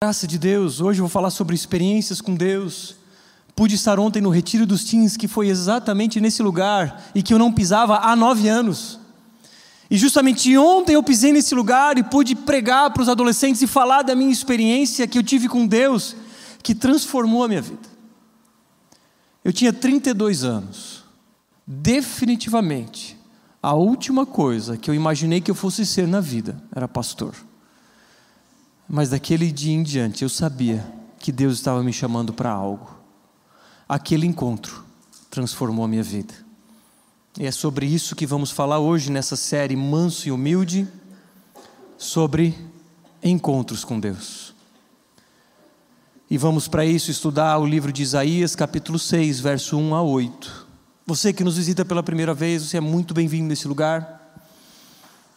Graça de Deus, hoje eu vou falar sobre experiências com Deus. Pude estar ontem no Retiro dos Teens, que foi exatamente nesse lugar e que eu não pisava há nove anos. E justamente ontem eu pisei nesse lugar e pude pregar para os adolescentes e falar da minha experiência que eu tive com Deus, que transformou a minha vida. Eu tinha 32 anos. Definitivamente, a última coisa que eu imaginei que eu fosse ser na vida era pastor. Mas daquele dia em diante eu sabia que Deus estava me chamando para algo. Aquele encontro transformou a minha vida. E é sobre isso que vamos falar hoje nessa série Manso e Humilde sobre encontros com Deus. E vamos para isso estudar o livro de Isaías, capítulo 6, verso 1 a 8. Você que nos visita pela primeira vez, você é muito bem-vindo nesse lugar.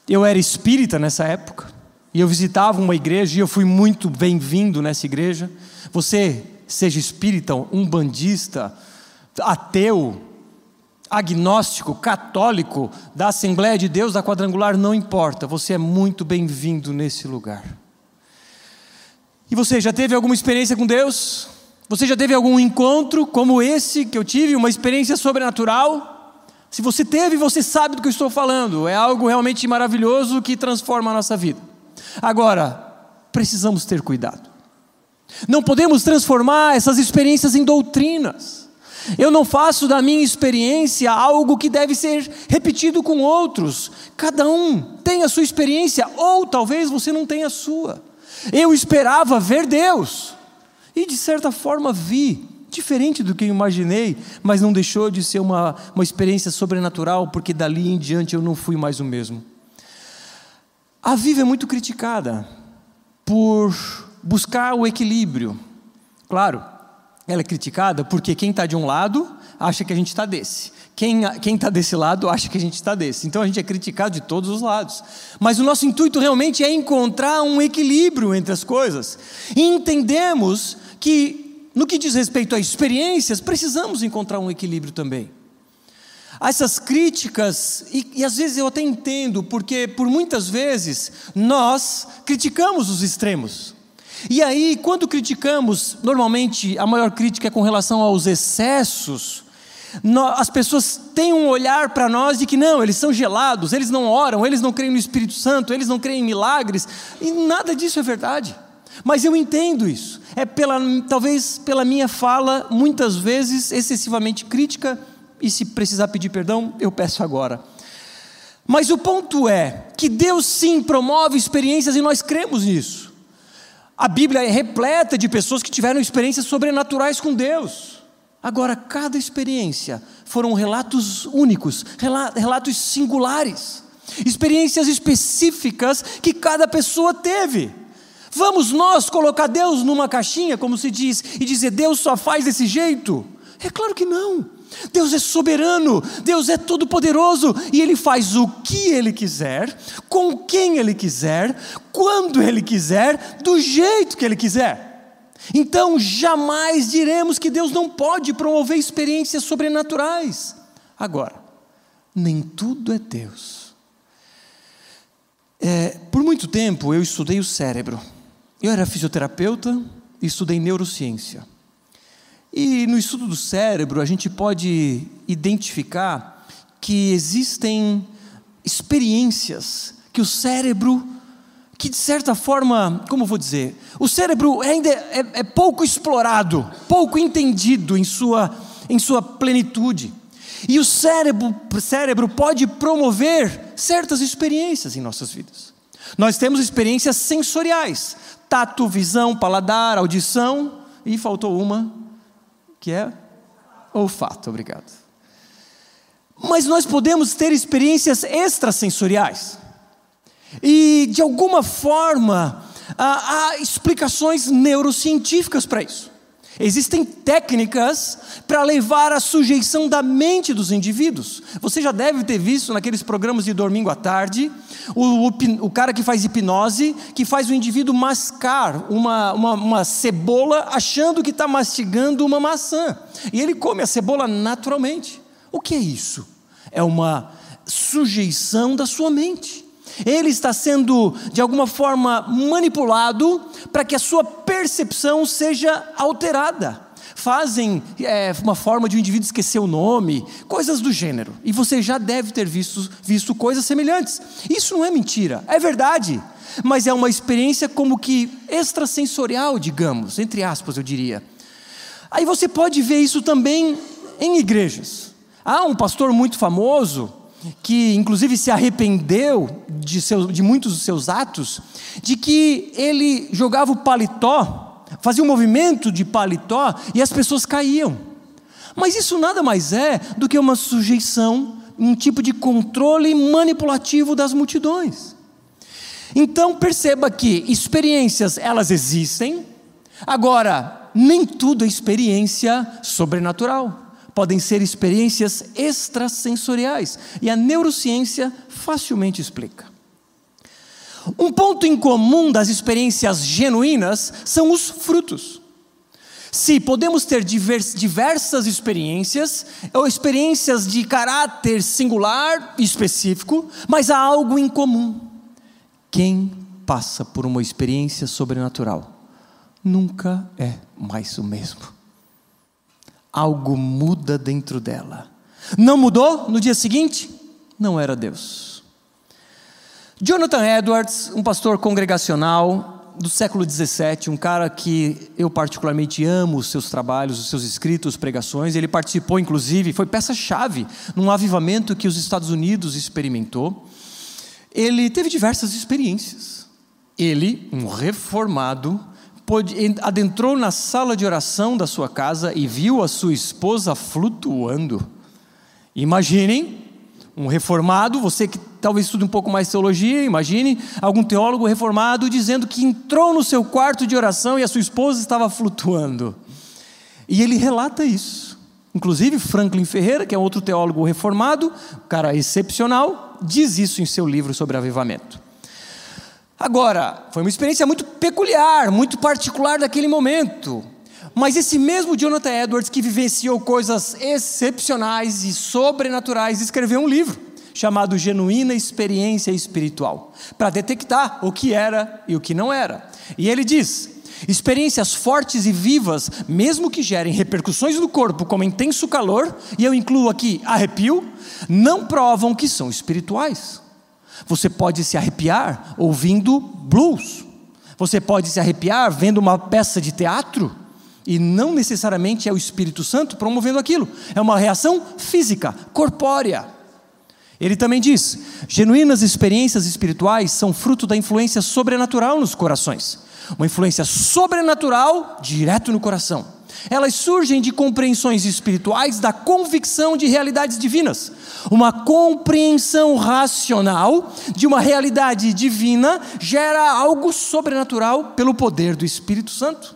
Eu era espírita nessa época. E eu visitava uma igreja e eu fui muito bem-vindo nessa igreja. Você, seja espírita, um bandista, ateu, agnóstico, católico, da Assembleia de Deus, da Quadrangular, não importa, você é muito bem-vindo nesse lugar. E você já teve alguma experiência com Deus? Você já teve algum encontro como esse que eu tive, uma experiência sobrenatural? Se você teve, você sabe do que eu estou falando. É algo realmente maravilhoso que transforma a nossa vida. Agora, precisamos ter cuidado. Não podemos transformar essas experiências em doutrinas. Eu não faço da minha experiência algo que deve ser repetido com outros. Cada um tem a sua experiência, ou talvez você não tenha a sua. Eu esperava ver Deus, e de certa forma vi, diferente do que eu imaginei, mas não deixou de ser uma, uma experiência sobrenatural, porque dali em diante eu não fui mais o mesmo. A Viva é muito criticada por buscar o equilíbrio. Claro, ela é criticada porque quem está de um lado acha que a gente está desse. Quem está desse lado acha que a gente está desse. Então a gente é criticado de todos os lados. Mas o nosso intuito realmente é encontrar um equilíbrio entre as coisas. E entendemos que, no que diz respeito a experiências, precisamos encontrar um equilíbrio também essas críticas, e, e, às vezes eu até entendo, porque por muitas vezes nós criticamos os extremos. E aí, quando criticamos, normalmente a maior crítica é com relação aos excessos, as pessoas têm um olhar para nós de que não, eles são gelados, eles não oram, eles não creem no Espírito Santo, eles não creem em milagres, e nada disso é verdade. Mas eu entendo isso. É pela, talvez pela minha fala, muitas vezes excessivamente crítica, e se precisar pedir perdão, eu peço agora. Mas o ponto é que Deus sim promove experiências e nós cremos nisso. A Bíblia é repleta de pessoas que tiveram experiências sobrenaturais com Deus. Agora, cada experiência foram relatos únicos, relatos singulares, experiências específicas que cada pessoa teve. Vamos nós colocar Deus numa caixinha, como se diz, e dizer Deus só faz desse jeito? É claro que não. Deus é soberano, Deus é todo-poderoso e Ele faz o que Ele quiser, com quem Ele quiser, quando Ele quiser, do jeito que Ele quiser. Então jamais diremos que Deus não pode promover experiências sobrenaturais. Agora, nem tudo é Deus. É, por muito tempo eu estudei o cérebro. Eu era fisioterapeuta e estudei neurociência. E no estudo do cérebro, a gente pode identificar que existem experiências que o cérebro, que de certa forma, como vou dizer, o cérebro ainda é, é pouco explorado, pouco entendido em sua, em sua plenitude. E o cérebro, cérebro pode promover certas experiências em nossas vidas. Nós temos experiências sensoriais: tato, visão, paladar, audição, e faltou uma, que é olfato, obrigado. Mas nós podemos ter experiências extrasensoriais. E, de alguma forma, há, há explicações neurocientíficas para isso. Existem técnicas para levar a sujeição da mente dos indivíduos. Você já deve ter visto naqueles programas de domingo à tarde, o, o, o cara que faz hipnose, que faz o indivíduo mascar uma, uma, uma cebola achando que está mastigando uma maçã. E ele come a cebola naturalmente. O que é isso? É uma sujeição da sua mente. Ele está sendo, de alguma forma, manipulado para que a sua percepção seja alterada. Fazem é, uma forma de um indivíduo esquecer o nome, coisas do gênero. E você já deve ter visto, visto coisas semelhantes. Isso não é mentira, é verdade. Mas é uma experiência como que extrasensorial, digamos, entre aspas, eu diria. Aí você pode ver isso também em igrejas. Há um pastor muito famoso, que inclusive se arrependeu de, de muitos dos seus atos, de que ele jogava o paletó, fazia um movimento de paletó e as pessoas caíam. Mas isso nada mais é do que uma sujeição, um tipo de controle manipulativo das multidões. Então perceba que experiências elas existem, agora nem tudo é experiência sobrenatural podem ser experiências extrasensoriais, e a neurociência facilmente explica. Um ponto em comum das experiências genuínas são os frutos. Se podemos ter diversas experiências, ou experiências de caráter singular e específico, mas há algo em comum. Quem passa por uma experiência sobrenatural nunca é mais o mesmo algo muda dentro dela. Não mudou no dia seguinte? Não era Deus. Jonathan Edwards, um pastor congregacional do século XVII, um cara que eu particularmente amo os seus trabalhos, os seus escritos, pregações. Ele participou, inclusive, foi peça-chave num avivamento que os Estados Unidos experimentou. Ele teve diversas experiências. Ele, um reformado, adentrou na sala de oração da sua casa e viu a sua esposa flutuando. Imaginem um reformado, você que talvez estude um pouco mais teologia, imagine algum teólogo reformado dizendo que entrou no seu quarto de oração e a sua esposa estava flutuando. E ele relata isso. Inclusive, Franklin Ferreira, que é outro teólogo reformado, cara excepcional, diz isso em seu livro sobre avivamento. Agora, foi uma experiência muito peculiar, muito particular daquele momento. Mas esse mesmo Jonathan Edwards, que vivenciou coisas excepcionais e sobrenaturais, escreveu um livro chamado Genuína Experiência Espiritual, para detectar o que era e o que não era. E ele diz: experiências fortes e vivas, mesmo que gerem repercussões no corpo, como intenso calor, e eu incluo aqui arrepio, não provam que são espirituais. Você pode se arrepiar ouvindo blues. Você pode se arrepiar vendo uma peça de teatro. E não necessariamente é o Espírito Santo promovendo aquilo. É uma reação física, corpórea. Ele também diz: genuínas experiências espirituais são fruto da influência sobrenatural nos corações. Uma influência sobrenatural direto no coração. Elas surgem de compreensões espirituais da convicção de realidades divinas. Uma compreensão racional de uma realidade divina gera algo sobrenatural pelo poder do Espírito Santo.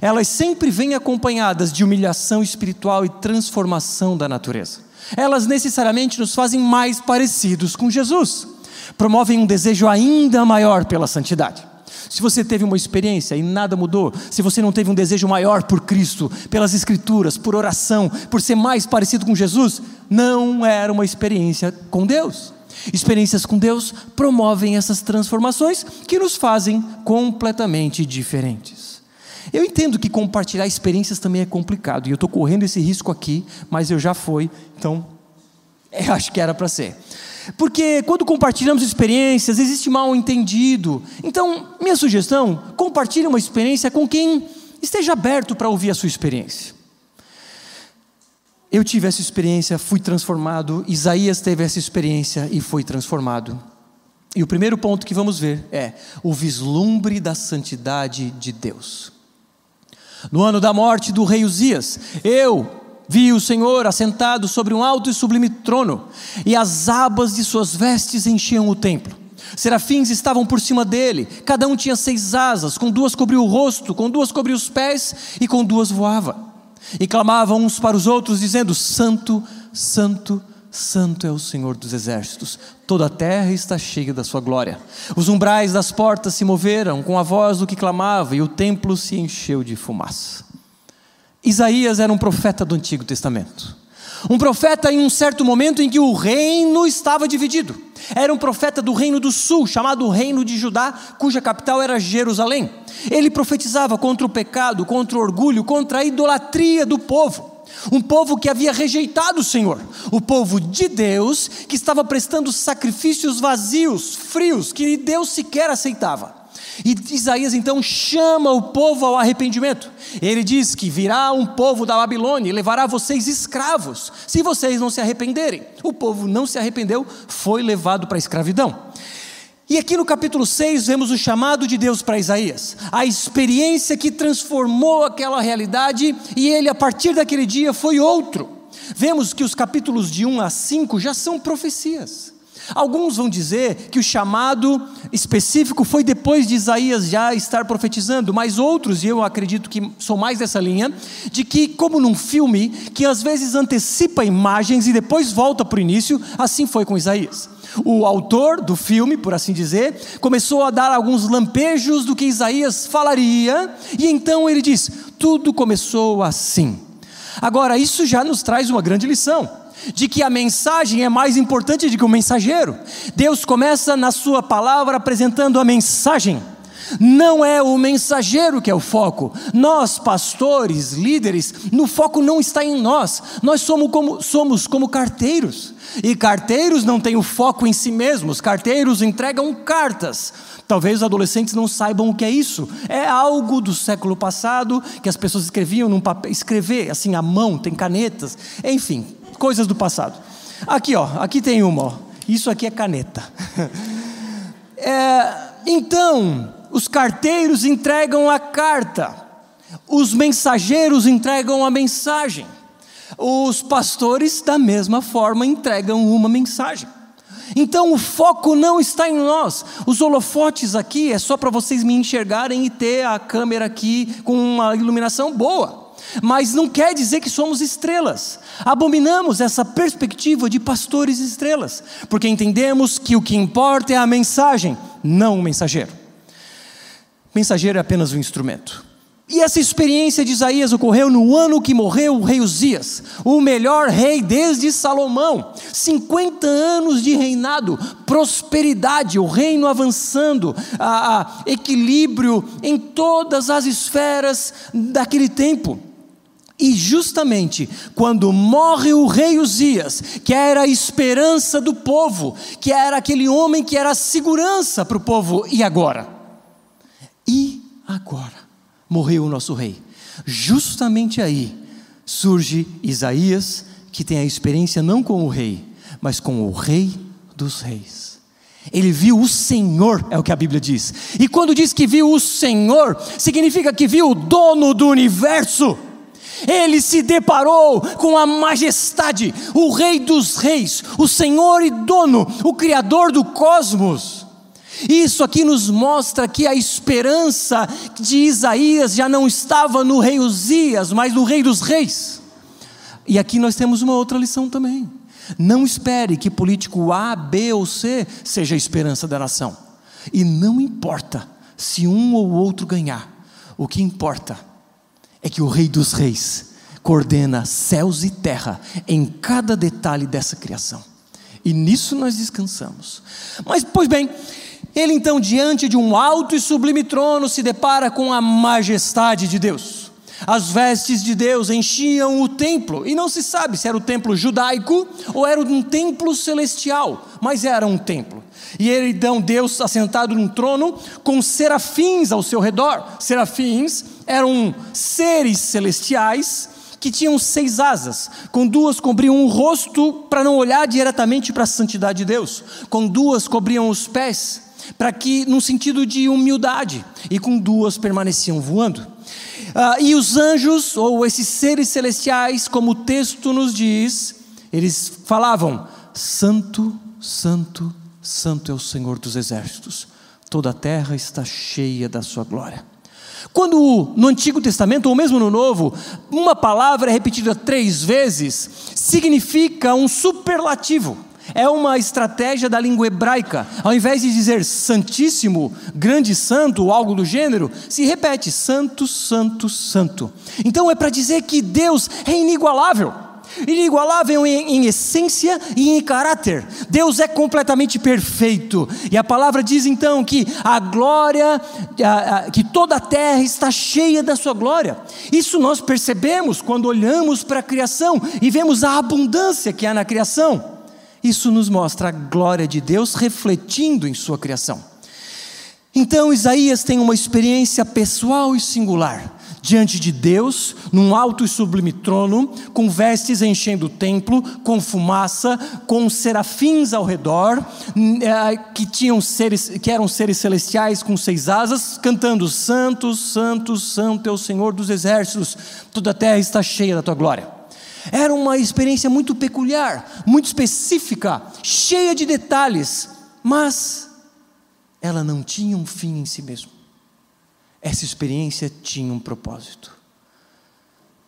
Elas sempre vêm acompanhadas de humilhação espiritual e transformação da natureza. Elas necessariamente nos fazem mais parecidos com Jesus, promovem um desejo ainda maior pela santidade. Se você teve uma experiência e nada mudou, se você não teve um desejo maior por Cristo, pelas Escrituras, por oração, por ser mais parecido com Jesus, não era uma experiência com Deus. Experiências com Deus promovem essas transformações que nos fazem completamente diferentes. Eu entendo que compartilhar experiências também é complicado, e eu estou correndo esse risco aqui, mas eu já fui, então eu acho que era para ser. Porque quando compartilhamos experiências, existe mal entendido. Então, minha sugestão: compartilhe uma experiência com quem esteja aberto para ouvir a sua experiência. Eu tive essa experiência, fui transformado. Isaías teve essa experiência e foi transformado. E o primeiro ponto que vamos ver é o vislumbre da santidade de Deus. No ano da morte do rei Uzias, eu, Vi o Senhor assentado sobre um alto e sublime trono, e as abas de suas vestes enchiam o templo. Serafins estavam por cima dele, cada um tinha seis asas, com duas cobria o rosto, com duas cobria os pés e com duas voava. E clamavam uns para os outros, dizendo: Santo, Santo, Santo é o Senhor dos exércitos, toda a terra está cheia da sua glória. Os umbrais das portas se moveram com a voz do que clamava, e o templo se encheu de fumaça. Isaías era um profeta do Antigo Testamento. Um profeta em um certo momento em que o reino estava dividido. Era um profeta do reino do sul, chamado Reino de Judá, cuja capital era Jerusalém. Ele profetizava contra o pecado, contra o orgulho, contra a idolatria do povo. Um povo que havia rejeitado o Senhor, o povo de Deus que estava prestando sacrifícios vazios, frios, que Deus sequer aceitava. E Isaías então chama o povo ao arrependimento. Ele diz que virá um povo da Babilônia e levará vocês escravos, se vocês não se arrependerem. O povo não se arrependeu, foi levado para a escravidão. E aqui no capítulo 6 vemos o chamado de Deus para Isaías, a experiência que transformou aquela realidade e ele, a partir daquele dia, foi outro. Vemos que os capítulos de 1 a 5 já são profecias. Alguns vão dizer que o chamado específico foi depois de Isaías já estar profetizando, mas outros, e eu acredito que sou mais dessa linha, de que, como num filme, que às vezes antecipa imagens e depois volta para o início, assim foi com Isaías. O autor do filme, por assim dizer, começou a dar alguns lampejos do que Isaías falaria, e então ele diz: tudo começou assim. Agora, isso já nos traz uma grande lição de que a mensagem é mais importante do que o mensageiro. Deus começa na Sua palavra apresentando a mensagem. Não é o mensageiro que é o foco. Nós, pastores, líderes, no foco não está em nós. Nós somos como, somos como carteiros. E carteiros não têm o foco em si mesmos. Carteiros entregam cartas. Talvez os adolescentes não saibam o que é isso. É algo do século passado que as pessoas escreviam num papel, escrever assim à mão, tem canetas, enfim, coisas do passado. Aqui, ó, aqui tem uma, ó. Isso aqui é caneta. É, então, os carteiros entregam a carta, os mensageiros entregam a mensagem, os pastores, da mesma forma, entregam uma mensagem. Então o foco não está em nós. Os holofotes aqui é só para vocês me enxergarem e ter a câmera aqui com uma iluminação boa mas não quer dizer que somos estrelas. Abominamos essa perspectiva de pastores estrelas, porque entendemos que o que importa é a mensagem, não o mensageiro. mensageiro é apenas um instrumento. E essa experiência de Isaías ocorreu no ano que morreu o rei Uzias, o melhor rei desde Salomão. 50 anos de reinado, prosperidade, o reino avançando, a, a equilíbrio em todas as esferas daquele tempo. E justamente quando morre o rei Uzias, que era a esperança do povo, que era aquele homem que era a segurança para o povo, e agora? E agora? Morreu o nosso rei. Justamente aí surge Isaías, que tem a experiência não com o rei, mas com o rei dos reis. Ele viu o Senhor, é o que a Bíblia diz. E quando diz que viu o Senhor, significa que viu o dono do universo ele se deparou com a majestade, o Rei dos Reis, o Senhor e Dono, o Criador do cosmos. Isso aqui nos mostra que a esperança de Isaías já não estava no rei Uzias, mas no Rei dos Reis. E aqui nós temos uma outra lição também. Não espere que político A, B ou C seja a esperança da nação. E não importa se um ou outro ganhar, o que importa é que o Rei dos Reis coordena céus e terra em cada detalhe dessa criação. E nisso nós descansamos. Mas, pois bem, ele então, diante de um alto e sublime trono, se depara com a majestade de Deus. As vestes de Deus enchiam o templo, e não se sabe se era o templo judaico ou era um templo celestial, mas era um templo. E ele então, Deus assentado num trono, com serafins ao seu redor. Serafins eram seres celestiais que tinham seis asas, com duas cobriam o rosto para não olhar diretamente para a santidade de Deus, com duas cobriam os pés, para que, num sentido de humildade, e com duas permaneciam voando. Ah, e os anjos, ou esses seres celestiais, como o texto nos diz, eles falavam: Santo, Santo, Santo é o Senhor dos exércitos, toda a terra está cheia da sua glória. Quando no Antigo Testamento, ou mesmo no Novo, uma palavra é repetida três vezes, significa um superlativo. É uma estratégia da língua hebraica. Ao invés de dizer santíssimo, grande santo ou algo do gênero, se repete santo, santo, santo. Então é para dizer que Deus é inigualável. Inigualável em, em, essência e em caráter. Deus é completamente perfeito. E a palavra diz então que a glória, a, a, que toda a terra está cheia da sua glória. Isso nós percebemos quando olhamos para a criação e vemos a abundância que há na criação. Isso nos mostra a glória de Deus refletindo em sua criação. Então Isaías tem uma experiência pessoal e singular diante de Deus, num alto e sublime trono, com vestes enchendo o templo, com fumaça, com serafins ao redor, eh, que tinham seres, que eram seres celestiais com seis asas, cantando: Santo, Santo, Santo é o Senhor dos exércitos, toda a terra está cheia da tua glória. Era uma experiência muito peculiar, muito específica, cheia de detalhes, mas ela não tinha um fim em si mesmo. Essa experiência tinha um propósito.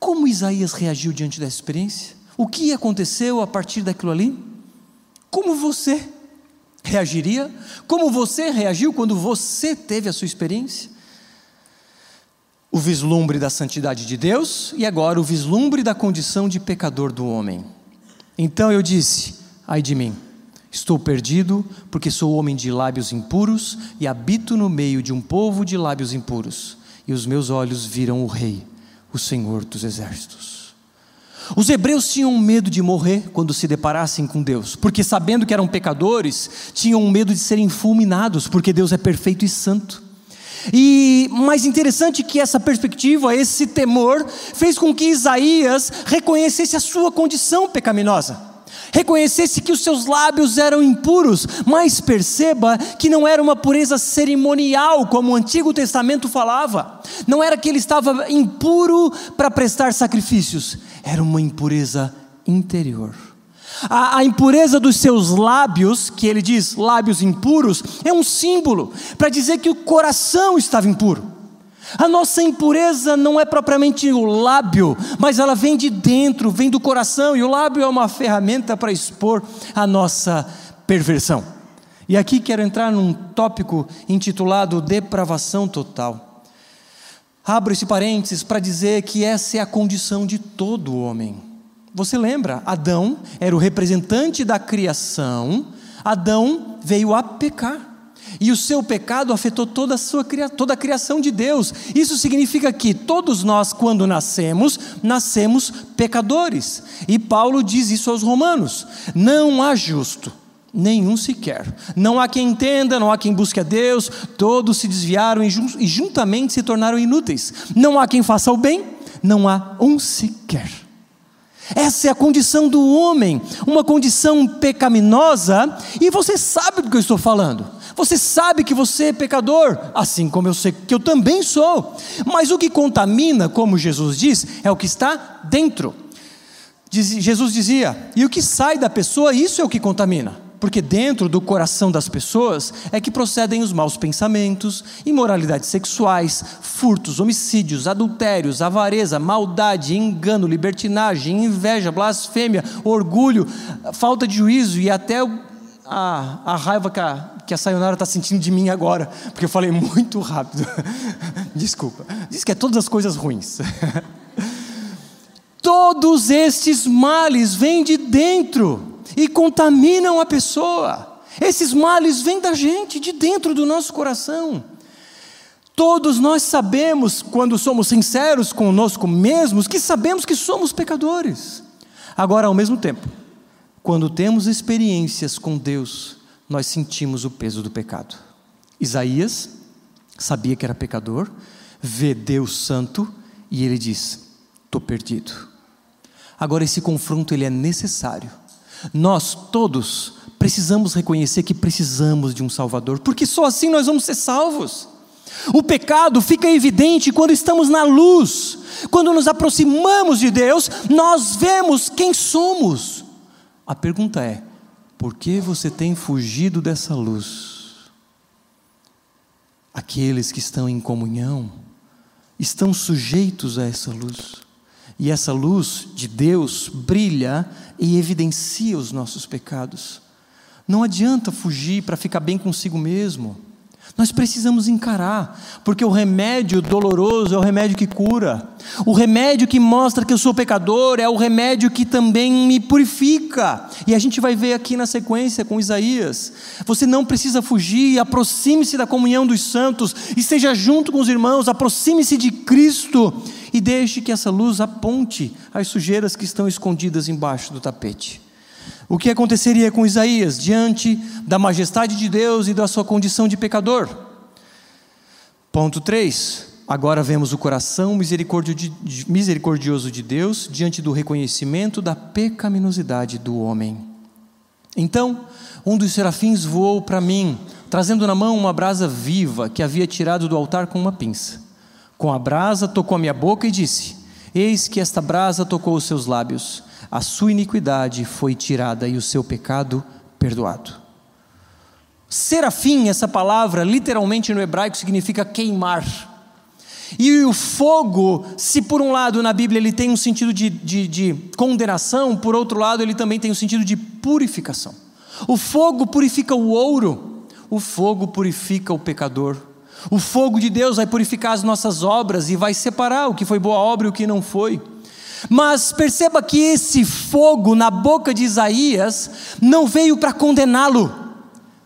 Como Isaías reagiu diante dessa experiência? O que aconteceu a partir daquilo ali? Como você reagiria? Como você reagiu quando você teve a sua experiência? O vislumbre da santidade de Deus e agora o vislumbre da condição de pecador do homem. Então eu disse: ai de mim Estou perdido, porque sou homem de lábios impuros e habito no meio de um povo de lábios impuros, e os meus olhos viram o Rei, o Senhor dos Exércitos. Os hebreus tinham medo de morrer quando se deparassem com Deus, porque sabendo que eram pecadores, tinham medo de serem fulminados, porque Deus é perfeito e santo. E mais interessante que essa perspectiva, esse temor, fez com que Isaías reconhecesse a sua condição pecaminosa reconhecesse que os seus lábios eram impuros, mas perceba que não era uma pureza cerimonial, como o Antigo Testamento falava, não era que ele estava impuro para prestar sacrifícios, era uma impureza interior. A, a, impureza dos seus lábios, que ele diz lábios impuros, é um símbolo para dizer que o coração estava impuro. A nossa impureza não é propriamente o lábio, mas ela vem de dentro, vem do coração, e o lábio é uma ferramenta para expor a nossa perversão. E aqui quero entrar num tópico intitulado depravação total. Abro esse parênteses para dizer que essa é a condição de todo homem. Você lembra? Adão era o representante da criação, Adão veio a pecar. E o seu pecado afetou toda a, sua, toda a criação de Deus. Isso significa que todos nós, quando nascemos, nascemos pecadores. E Paulo diz isso aos Romanos: não há justo, nenhum sequer. Não há quem entenda, não há quem busque a Deus, todos se desviaram e, e juntamente se tornaram inúteis. Não há quem faça o bem, não há um sequer. Essa é a condição do homem, uma condição pecaminosa, e você sabe do que eu estou falando. Você sabe que você é pecador, assim como eu sei que eu também sou. Mas o que contamina, como Jesus diz, é o que está dentro. Diz, Jesus dizia: e o que sai da pessoa, isso é o que contamina. Porque dentro do coração das pessoas é que procedem os maus pensamentos, imoralidades sexuais, furtos, homicídios, adultérios, avareza, maldade, engano, libertinagem, inveja, blasfêmia, orgulho, falta de juízo e até a, a raiva que a, que a Sayonara está sentindo de mim agora, porque eu falei muito rápido. Desculpa. Diz que é todas as coisas ruins. Todos estes males vêm de dentro e contaminam a pessoa. Esses males vêm da gente, de dentro do nosso coração. Todos nós sabemos, quando somos sinceros conosco mesmos, que sabemos que somos pecadores. Agora, ao mesmo tempo, quando temos experiências com Deus, nós sentimos o peso do pecado. Isaías sabia que era pecador, vê Deus santo e ele diz: "Estou perdido". Agora esse confronto ele é necessário. Nós todos precisamos reconhecer que precisamos de um Salvador, porque só assim nós vamos ser salvos. O pecado fica evidente quando estamos na luz, quando nos aproximamos de Deus, nós vemos quem somos. A pergunta é: por que você tem fugido dessa luz? Aqueles que estão em comunhão estão sujeitos a essa luz. E essa luz de Deus brilha e evidencia os nossos pecados. Não adianta fugir para ficar bem consigo mesmo. Nós precisamos encarar, porque o remédio doloroso é o remédio que cura. O remédio que mostra que eu sou pecador é o remédio que também me purifica. E a gente vai ver aqui na sequência com Isaías. Você não precisa fugir, aproxime-se da comunhão dos santos, esteja junto com os irmãos, aproxime-se de Cristo e deixe que essa luz aponte as sujeiras que estão escondidas embaixo do tapete. O que aconteceria com Isaías diante da majestade de Deus e da sua condição de pecador? Ponto 3. Agora vemos o coração misericordioso de Deus diante do reconhecimento da pecaminosidade do homem. Então, um dos serafins voou para mim, trazendo na mão uma brasa viva que havia tirado do altar com uma pinça. Com a brasa tocou a minha boca e disse: Eis que esta brasa tocou os seus lábios a sua iniquidade foi tirada e o seu pecado perdoado. Serafim, essa palavra, literalmente no hebraico significa queimar. E o fogo, se por um lado na Bíblia ele tem um sentido de, de, de condenação, por outro lado ele também tem um sentido de purificação. O fogo purifica o ouro, o fogo purifica o pecador. O fogo de Deus vai purificar as nossas obras e vai separar o que foi boa obra e o que não foi. Mas perceba que esse fogo na boca de Isaías não veio para condená-lo,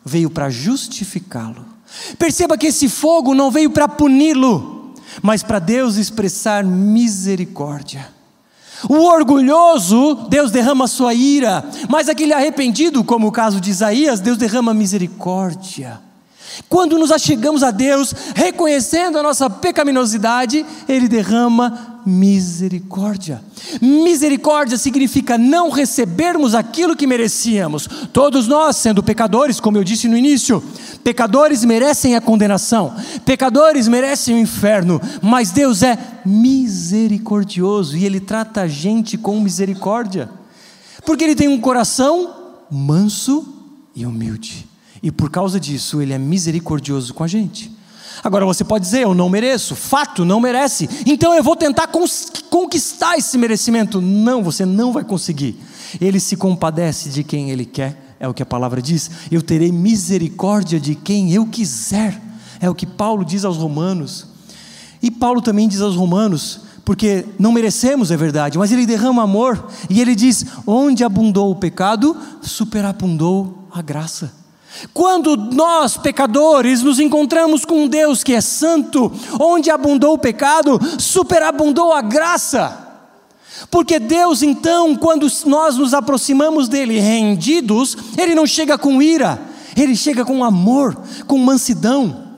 veio para justificá-lo. Perceba que esse fogo não veio para puni-lo, mas para Deus expressar misericórdia. O orgulhoso, Deus derrama sua ira, mas aquele arrependido, como o caso de Isaías, Deus derrama misericórdia. Quando nos achegamos a Deus, reconhecendo a nossa pecaminosidade, Ele derrama misericórdia. Misericórdia significa não recebermos aquilo que merecíamos. Todos nós, sendo pecadores, como eu disse no início, pecadores merecem a condenação, pecadores merecem o inferno, mas Deus é misericordioso e Ele trata a gente com misericórdia, porque Ele tem um coração manso e humilde. E por causa disso, Ele é misericordioso com a gente. Agora você pode dizer, eu não mereço, fato, não merece, então eu vou tentar conquistar esse merecimento. Não, você não vai conseguir. Ele se compadece de quem Ele quer, é o que a palavra diz. Eu terei misericórdia de quem eu quiser, é o que Paulo diz aos Romanos. E Paulo também diz aos Romanos, porque não merecemos, é verdade, mas ele derrama amor, e ele diz: onde abundou o pecado, superabundou a graça. Quando nós, pecadores, nos encontramos com um Deus que é santo, onde abundou o pecado, superabundou a graça. Porque Deus, então, quando nós nos aproximamos dele rendidos, ele não chega com ira, ele chega com amor, com mansidão.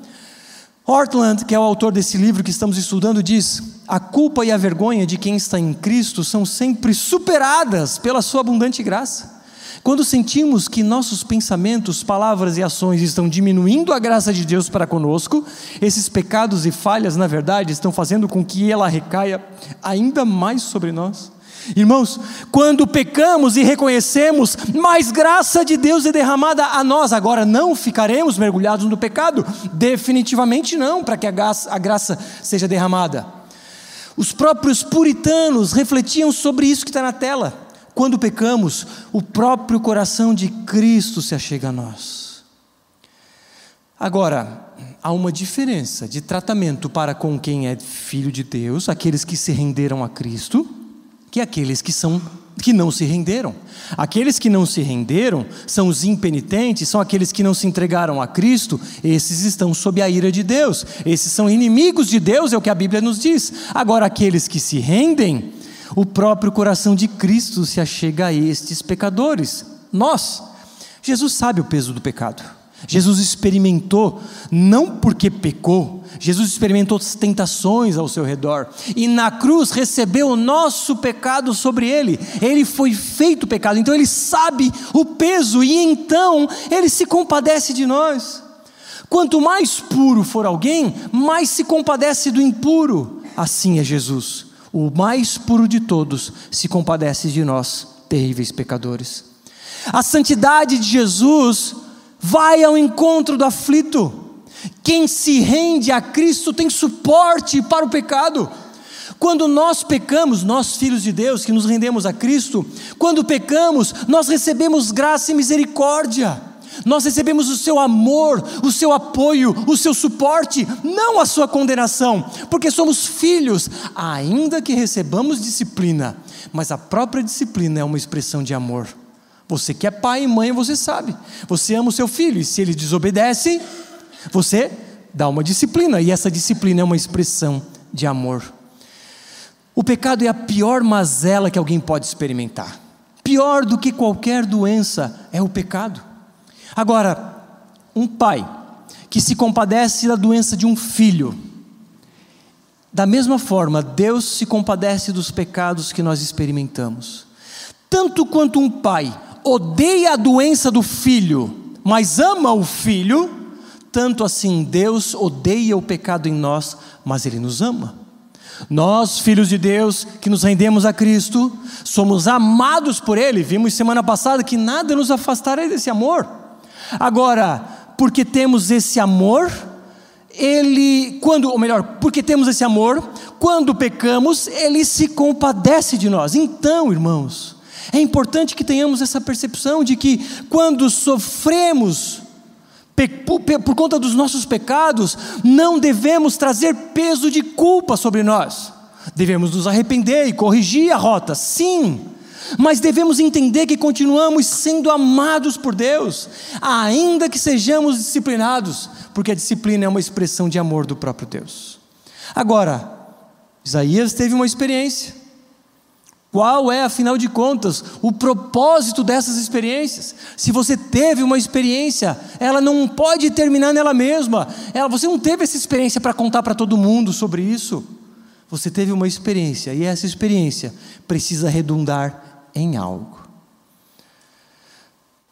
Ortland, que é o autor desse livro que estamos estudando, diz: a culpa e a vergonha de quem está em Cristo são sempre superadas pela sua abundante graça. Quando sentimos que nossos pensamentos, palavras e ações estão diminuindo a graça de Deus para conosco, esses pecados e falhas, na verdade, estão fazendo com que ela recaia ainda mais sobre nós. Irmãos, quando pecamos e reconhecemos, mais graça de Deus é derramada a nós. Agora, não ficaremos mergulhados no pecado? Definitivamente não, para que a graça, seja derramada. Os próprios puritanos refletiam sobre isso que está na tela. Quando pecamos, o próprio coração de Cristo se achega a nós. Agora, há uma diferença de tratamento para com quem é filho de Deus, aqueles que se renderam a Cristo, que aqueles que são que não se renderam. Aqueles que não se renderam são os impenitentes, são aqueles que não se entregaram a Cristo, esses estão sob a ira de Deus. Esses são inimigos de Deus, é o que a Bíblia nos diz. Agora aqueles que se rendem, o próprio coração de Cristo se achega a estes pecadores, nós. Jesus sabe o peso do pecado. Jesus experimentou, não porque pecou, Jesus experimentou as tentações ao seu redor, e na cruz recebeu o nosso pecado sobre ele, ele foi feito pecado, então ele sabe o peso, e então ele se compadece de nós. Quanto mais puro for alguém, mais se compadece do impuro, assim é Jesus o mais puro de todos, se compadece de nós, terríveis pecadores. A santidade de Jesus vai ao encontro do aflito. Quem se rende a Cristo tem suporte para o pecado. Quando nós pecamos, nós filhos de Deus que nos rendemos a Cristo, quando pecamos, nós recebemos graça e misericórdia. Nós recebemos o seu amor, o seu apoio, o seu suporte, não a sua condenação, porque somos filhos, ainda que recebamos disciplina, mas a própria disciplina é uma expressão de amor. Você que é pai e mãe, você sabe. Você ama o seu filho e se ele desobedece, você dá uma disciplina e essa disciplina é uma expressão de amor. O pecado é a pior mazela que alguém pode experimentar. Pior do que qualquer doença é o pecado. Agora, um pai que se compadece da doença de um filho, da mesma forma, Deus se compadece dos pecados que nós experimentamos. Tanto quanto um pai odeia a doença do filho, mas ama o filho, tanto assim Deus odeia o pecado em nós, mas Ele nos ama. Nós, filhos de Deus, que nos rendemos a Cristo, somos amados por Ele. Vimos semana passada que nada nos afastará desse amor. Agora, porque temos esse amor, Ele, quando, ou melhor, porque temos esse amor, quando pecamos, Ele se compadece de nós. Então, irmãos, é importante que tenhamos essa percepção de que quando sofremos por conta dos nossos pecados, não devemos trazer peso de culpa sobre nós. Devemos nos arrepender e corrigir a rota, sim, mas devemos entender que continuamos sendo amados por Deus, ainda que sejamos disciplinados, porque a disciplina é uma expressão de amor do próprio Deus. Agora, Isaías teve uma experiência, qual é, afinal de contas, o propósito dessas experiências? Se você teve uma experiência, ela não pode terminar nela mesma. Ela, você não teve essa experiência para contar para todo mundo sobre isso. Você teve uma experiência e essa experiência precisa redundar em algo.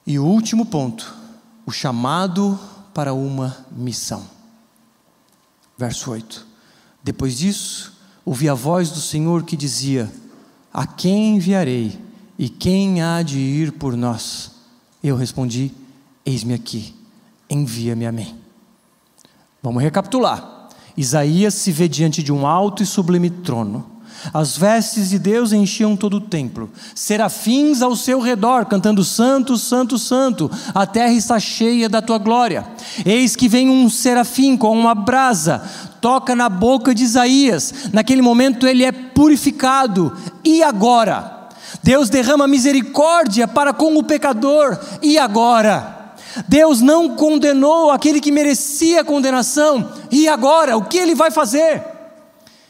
E o último ponto, o chamado para uma missão. Verso 8. Depois disso, ouvi a voz do Senhor que dizia: a quem enviarei? E quem há de ir por nós? Eu respondi: Eis-me aqui, envia-me a mim. Vamos recapitular. Isaías se vê diante de um alto e sublime trono. As vestes de Deus enchiam todo o templo, serafins ao seu redor, cantando: Santo, Santo, Santo, a terra está cheia da tua glória. Eis que vem um serafim com uma brasa, toca na boca de Isaías. Naquele momento ele é purificado. E agora? Deus derrama misericórdia para com o pecador. E agora? Deus não condenou aquele que merecia condenação. E agora? O que ele vai fazer?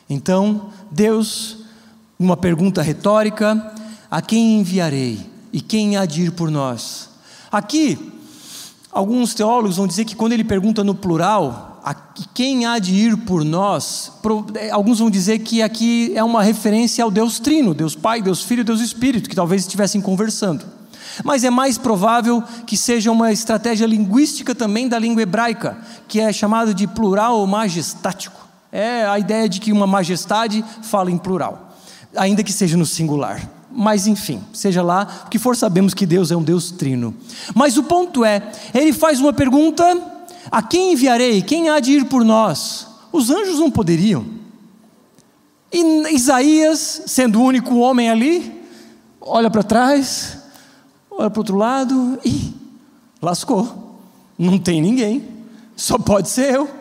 Então, Deus, uma pergunta retórica: a quem enviarei? E quem há de ir por nós? Aqui, alguns teólogos vão dizer que quando ele pergunta no plural, quem há de ir por nós, é, alguns vão dizer que aqui é uma referência ao Deus Trino, Deus Pai, Deus Filho, Deus Espírito, que talvez estivessem conversando. Mas é mais provável que seja uma estratégia linguística também da língua hebraica, que é chamada de plural majestático. É a ideia de que uma majestade fala em plural, ainda que seja no singular. Mas enfim, seja lá que for, sabemos que Deus é um Deus trino. Mas o ponto é, ele faz uma pergunta a quem enviarei? Quem há de ir por nós? Os anjos não poderiam. E Isaías, sendo o único homem ali, olha para trás, olha para o outro lado e lascou. Não tem ninguém, só pode ser eu.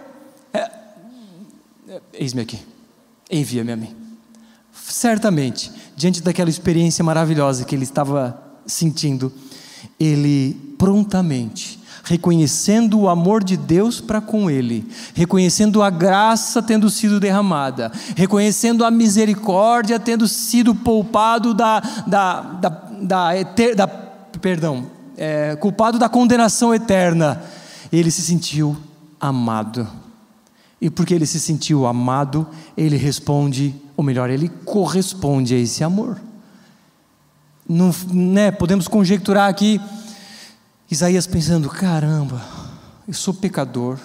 É, é, Eis-me aqui, envia-me a mim. Certamente, diante daquela experiência maravilhosa que ele estava sentindo, ele prontamente reconhecendo o amor de Deus para com ele, reconhecendo a graça tendo sido derramada, reconhecendo a misericórdia tendo sido poupado da, da, da, da, eter, da perdão, é, culpado da condenação eterna, ele se sentiu amado. E porque ele se sentiu amado, ele responde, ou melhor, ele corresponde a esse amor. Não, né, podemos conjecturar aqui Isaías pensando: caramba, eu sou pecador,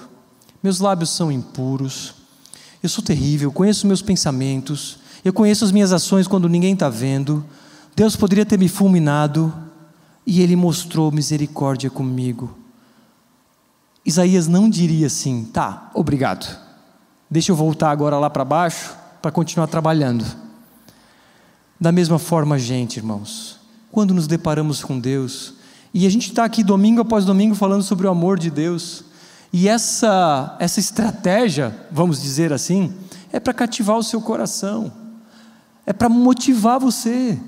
meus lábios são impuros, eu sou terrível, conheço meus pensamentos, eu conheço as minhas ações quando ninguém está vendo. Deus poderia ter me fulminado e Ele mostrou misericórdia comigo. Isaías não diria assim: tá, obrigado, deixa eu voltar agora lá para baixo para continuar trabalhando. Da mesma forma, gente, irmãos, quando nos deparamos com Deus, E a gente está aqui domingo após domingo falando sobre o amor de Deus. E essa, essa estratégia, vamos dizer assim, é para cativar o seu coração, é para motivar você.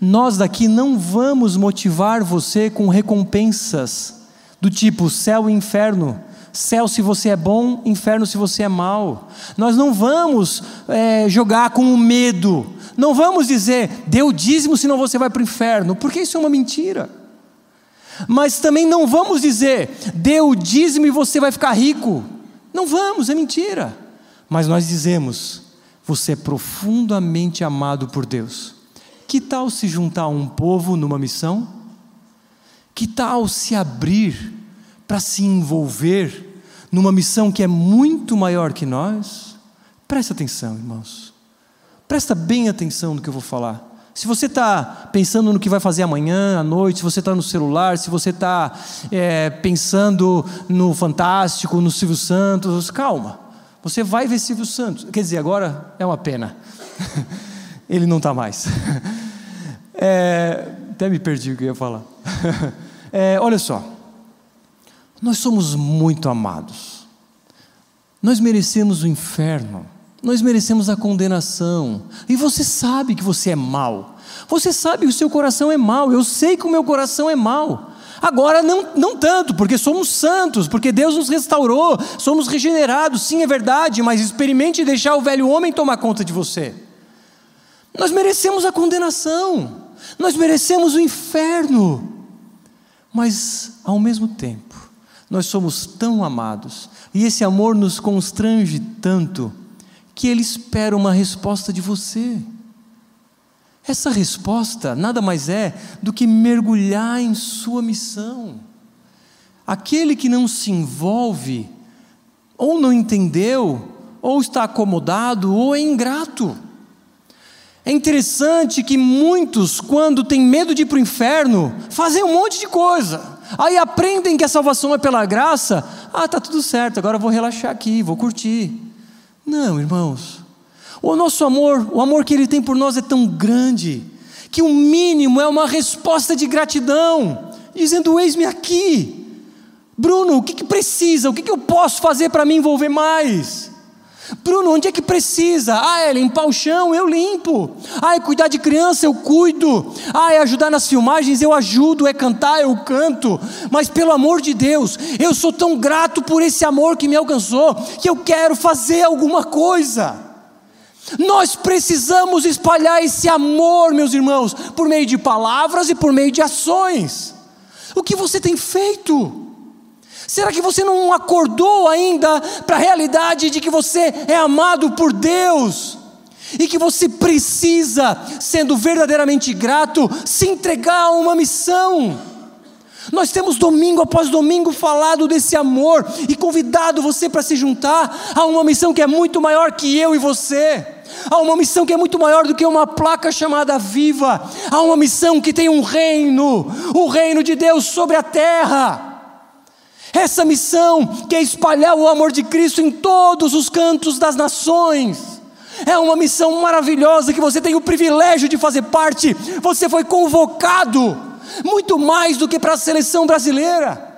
Nós daqui não vamos motivar você com recompensas do tipo céu e inferno. Céu se você é bom, inferno se você é mal. Nós não vamos é, jogar com o medo. Não vamos dizer, dê o dízimo, senão você vai para o inferno, porque isso é uma mentira. Mas também não vamos dizer, dê o dízimo e você vai ficar rico. Não vamos, é mentira. Mas nós dizemos, você é profundamente amado por Deus. Que tal se juntar a um povo numa missão? Que tal se abrir para se envolver numa missão que é muito maior que nós? Presta atenção, irmãos. Presta bem atenção no que eu vou falar. Se você está pensando no que vai fazer amanhã, à noite, se você está no celular, se você está é, pensando no Fantástico, no Silvio Santos, calma. Você vai ver Silvio Santos. Quer dizer, agora é uma pena. Ele não está mais. É, até me perdi o que eu ia falar. É, olha só. Nós somos muito amados. Nós merecemos o inferno. Nós merecemos a condenação. E você sabe que você é mau. Você sabe que o seu coração é mau. Eu sei que o meu coração é mau. Agora, não, não tanto, porque somos santos, porque Deus nos restaurou, somos regenerados, sim, é verdade, mas experimente deixar o velho homem tomar conta de você. Nós merecemos a condenação, nós merecemos o inferno, mas, ao mesmo tempo, nós somos tão amados, e esse amor nos constrange tanto, que Ele espera uma resposta de você. Essa resposta nada mais é do que mergulhar em sua missão. Aquele que não se envolve, ou não entendeu, ou está acomodado, ou é ingrato. É interessante que muitos, quando têm medo de ir para o inferno, fazem um monte de coisa. Aí aprendem que a salvação é pela graça. Ah, tá tudo certo, agora eu vou relaxar aqui, vou curtir. Não, irmãos. O nosso amor, o amor que Ele tem por nós é tão grande, que o mínimo é uma resposta de gratidão, dizendo: Eis-me aqui. Bruno, o que, que precisa? O que, que eu posso fazer para me envolver mais? Bruno, onde é que precisa? Ah, é limpar o chão, eu limpo. Ah, é cuidar de criança, eu cuido. Ah, é ajudar nas filmagens, eu ajudo. É cantar, eu canto. Mas pelo amor de Deus, eu sou tão grato por esse amor que me alcançou, que eu quero fazer alguma coisa. Nós precisamos espalhar esse amor, meus irmãos, por meio de palavras e por meio de ações. O que você tem feito? Será que você não acordou ainda para a realidade de que você é amado por Deus? E que você precisa, sendo verdadeiramente grato, se entregar a uma missão. Nós temos domingo após domingo falado desse amor e convidado você para se juntar a uma missão que é muito maior que eu e você. Há uma missão que é muito maior do que uma placa chamada Viva. Há uma missão que tem um reino, o reino de Deus sobre a terra. Essa missão que é espalhar o amor de Cristo em todos os cantos das nações. É uma missão maravilhosa que você tem o privilégio de fazer parte. Você foi convocado, muito mais do que para a seleção brasileira.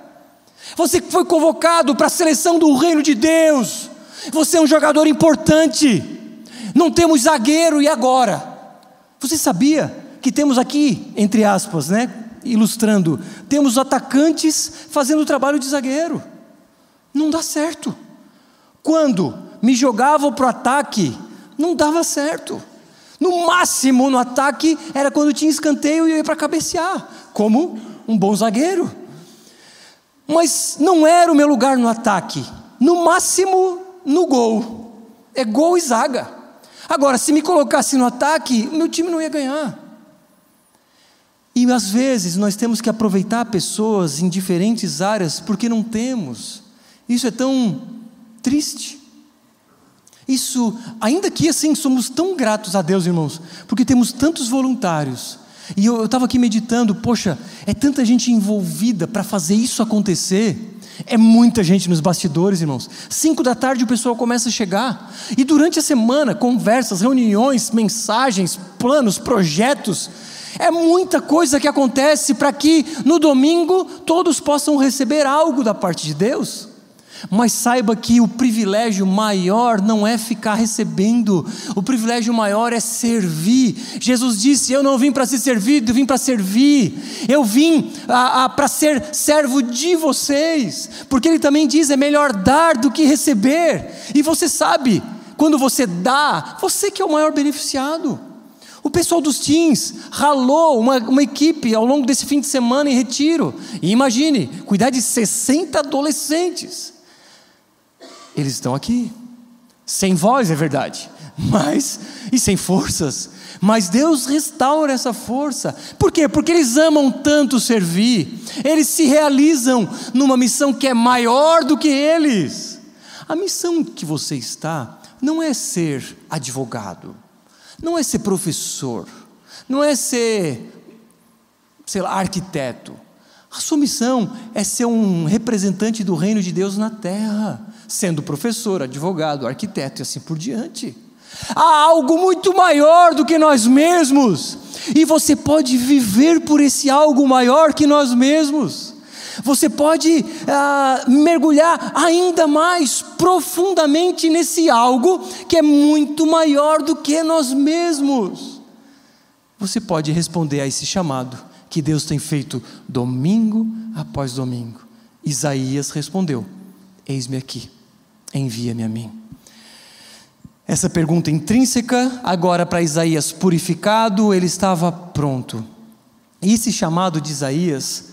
Você foi convocado para a seleção do reino de Deus. Você é um jogador importante. Não temos zagueiro e agora? Você sabia que temos aqui, entre aspas, né? Ilustrando, temos atacantes fazendo o trabalho de zagueiro. Não dá certo. Quando me jogavam para o ataque, não dava certo. No máximo no ataque era quando tinha escanteio e eu ia para cabecear, como um bom zagueiro. Mas não era o meu lugar no ataque. No máximo no gol. É gol e zaga. Agora, se me colocasse no ataque, meu time não ia ganhar. E às vezes nós temos que aproveitar pessoas em diferentes áreas porque não temos. Isso é tão triste. Isso, ainda que assim somos tão gratos a Deus, irmãos, porque temos tantos voluntários. E eu estava aqui meditando, poxa, é tanta gente envolvida para fazer isso acontecer. É muita gente nos bastidores, irmãos. Cinco da tarde o pessoal começa a chegar. E durante a semana, conversas, reuniões, mensagens, planos, projetos. É muita coisa que acontece para que no domingo todos possam receber algo da parte de Deus. Mas saiba que o privilégio maior não é ficar recebendo, o privilégio maior é servir. Jesus disse: Eu não vim para ser servido, eu vim para servir. Eu vim para ser servo de vocês, porque Ele também diz: é melhor dar do que receber. E você sabe, quando você dá, você que é o maior beneficiado. O pessoal dos teens ralou uma, uma, equipe ao longo desse fim de semana em retiro. E imagine, cuidar de 60 adolescentes. Eles estão aqui, sem voz, é verdade, mas e sem forças. Mas Deus restaura essa força. Por quê? Porque eles amam tanto servir. Eles se realizam numa missão que é maior do que eles. A missão que você está não é ser advogado, não é ser professor, não é ser, sei lá, arquiteto. A sua missão é ser um representante do reino de Deus na terra sendo professor, advogado, arquiteto e assim por diante. Há algo muito maior do que nós mesmos, e você pode viver por esse algo maior que nós mesmos. Você pode ah, mergulhar ainda mais profundamente nesse algo que é muito maior do que nós mesmos. Você pode responder a esse chamado que Deus tem feito domingo após domingo. Isaías respondeu: Eis-me aqui envia-me a mim. Essa pergunta intrínseca, agora para Isaías purificado, ele estava pronto. E esse chamado de Isaías,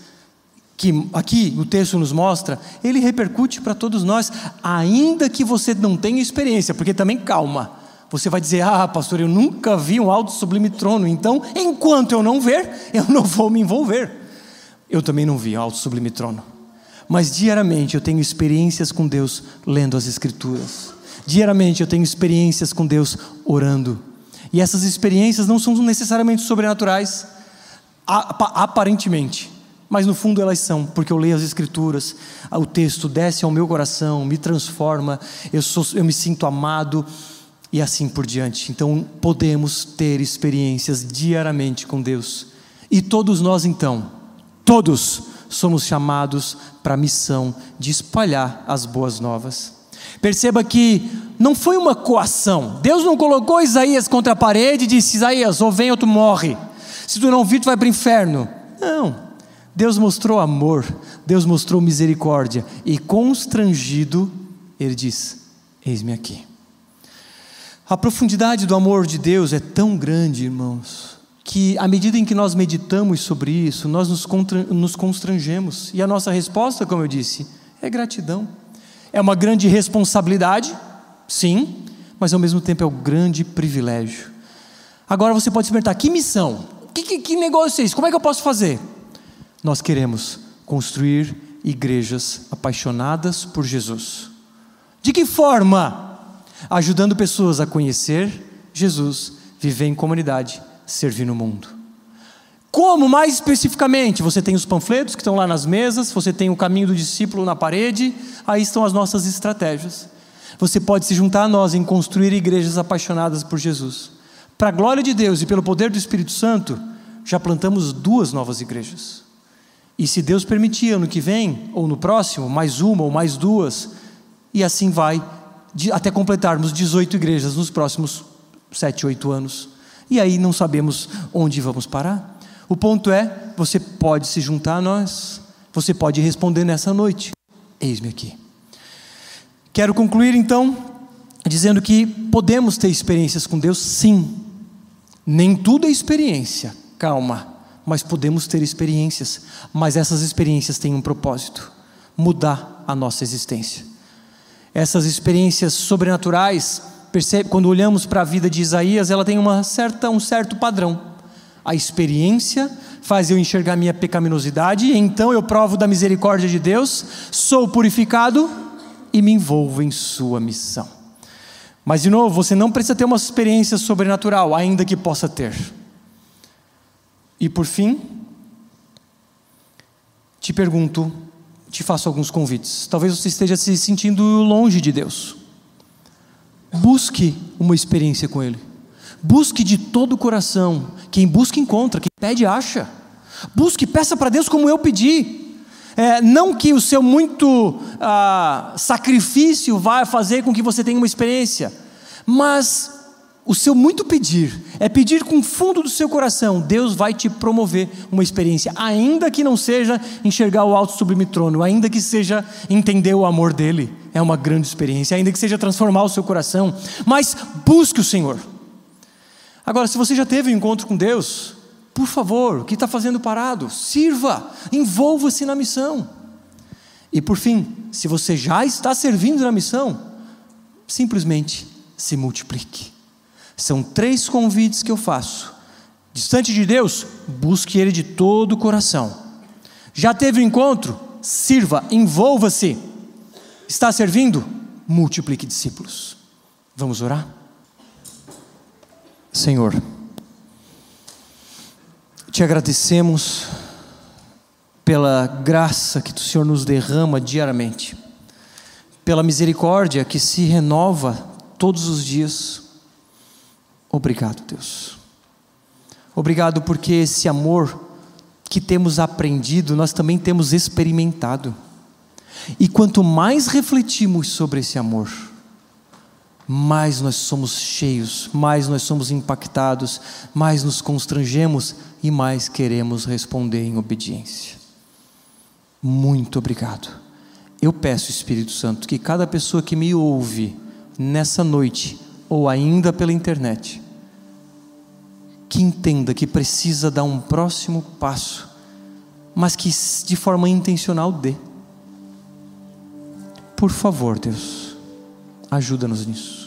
que aqui o texto nos mostra, ele repercute para todos nós, ainda que você não tenha experiência, porque também calma. Você vai dizer, ah, pastor, eu nunca vi um alto sublime trono, então, enquanto eu não ver, eu não vou me envolver. Eu também não vi alto sublime trono mas diariamente eu tenho experiências com Deus lendo as Escrituras. Diariamente eu tenho experiências com Deus orando. E essas experiências não são necessariamente sobrenaturais, aparentemente, mas no fundo elas são, porque eu leio as Escrituras, o texto desce ao meu coração, me transforma, eu, sou, eu me sinto amado e assim por diante. Então podemos ter experiências diariamente com Deus. E todos nós então, todos, somos chamados para a missão de espalhar as boas novas. Perceba que não foi uma coação. Deus não colocou Isaías contra a parede e disse: Isaías, ou vem ou tu morre. Se tu não vir, tu vai para o inferno. Não. Deus mostrou amor, Deus mostrou misericórdia e constrangido, ele diz: Eis-me aqui. A profundidade do amor de Deus é tão grande, irmãos, que à medida em que nós meditamos sobre isso, nós nos, constrangemos. E a nossa resposta, como eu disse, é gratidão. É uma grande responsabilidade, sim, mas ao mesmo tempo é um grande privilégio. Agora você pode se perguntar: que missão? Que, que, que negócio é esse? Como é que eu posso fazer? Nós queremos construir igrejas apaixonadas por Jesus. De que forma? Ajudando pessoas a conhecer Jesus, viver em comunidade servir no mundo. Como mais especificamente? Você tem os panfletos que estão lá nas mesas, você tem o caminho do discípulo na parede, aí estão as nossas estratégias. Você pode se juntar a nós em construir igrejas apaixonadas por Jesus. Para a glória de Deus e pelo poder do Espírito Santo, já plantamos duas novas igrejas. E se Deus permitir, ano que vem, ou no próximo, mais uma ou mais duas, e assim vai, até completarmos 18 igrejas nos próximos 7, 8 anos. E aí não sabemos onde vamos parar. O ponto é: você pode se juntar a nós, você pode responder nessa noite. Eis-me aqui. Quero concluir então dizendo que podemos ter experiências com Deus, sim. Nem tudo é experiência, calma, mas podemos ter experiências, mas essas experiências têm um propósito: mudar a nossa existência. Essas experiências sobrenaturais percebe, quando olhamos para a vida de Isaías, ela tem uma certa, um certo padrão. A experiência faz eu enxergar minha pecaminosidade, então eu provo da misericórdia de Deus, sou purificado e me envolvo em sua missão. Mas, de novo, você não precisa ter uma experiência sobrenatural, ainda que possa ter. E por fim, te pergunto, te faço alguns convites. Talvez você esteja se sentindo longe de Deus. Busque uma experiência com Ele. Busque de todo o coração. Quem busca, encontra. Quem Pede, acha. Busque, peça para Deus como eu pedi. É, não que o seu muito ah, sacrifício vá fazer com que você tenha uma experiência, mas o seu muito pedir é pedir com o fundo do seu coração. Deus vai te promover uma experiência, ainda que não seja enxergar o alto sublime trono, ainda que seja entender o amor dele, é uma grande experiência, ainda que seja transformar o seu coração, mas busque o Senhor. Agora, se você já teve um encontro com Deus, por favor, o que está fazendo parado? Sirva, envolva-se na missão. E por fim, se você já está servindo na missão, simplesmente se multiplique. São três convites que eu faço. Distante de Deus, busque Ele de todo o coração. Já teve o um encontro? Sirva, envolva-se. Está servindo? Multiplique discípulos. Vamos orar? Senhor, te agradecemos pela graça que o Senhor nos derrama diariamente, pela misericórdia que se renova todos os dias. Obrigado, Deus. Obrigado porque esse amor que temos aprendido, nós também temos experimentado. E quanto mais refletimos sobre esse amor, mais nós somos cheios, mais nós somos impactados, mais nos constrangemos e mais queremos responder em obediência. Muito obrigado. Eu peço, Espírito Santo, que cada pessoa que me ouve nessa noite ou ainda pela internet, que entenda que precisa dar um próximo passo, mas que de forma intencional dê. Por favor, Deus, ajuda-nos nisso.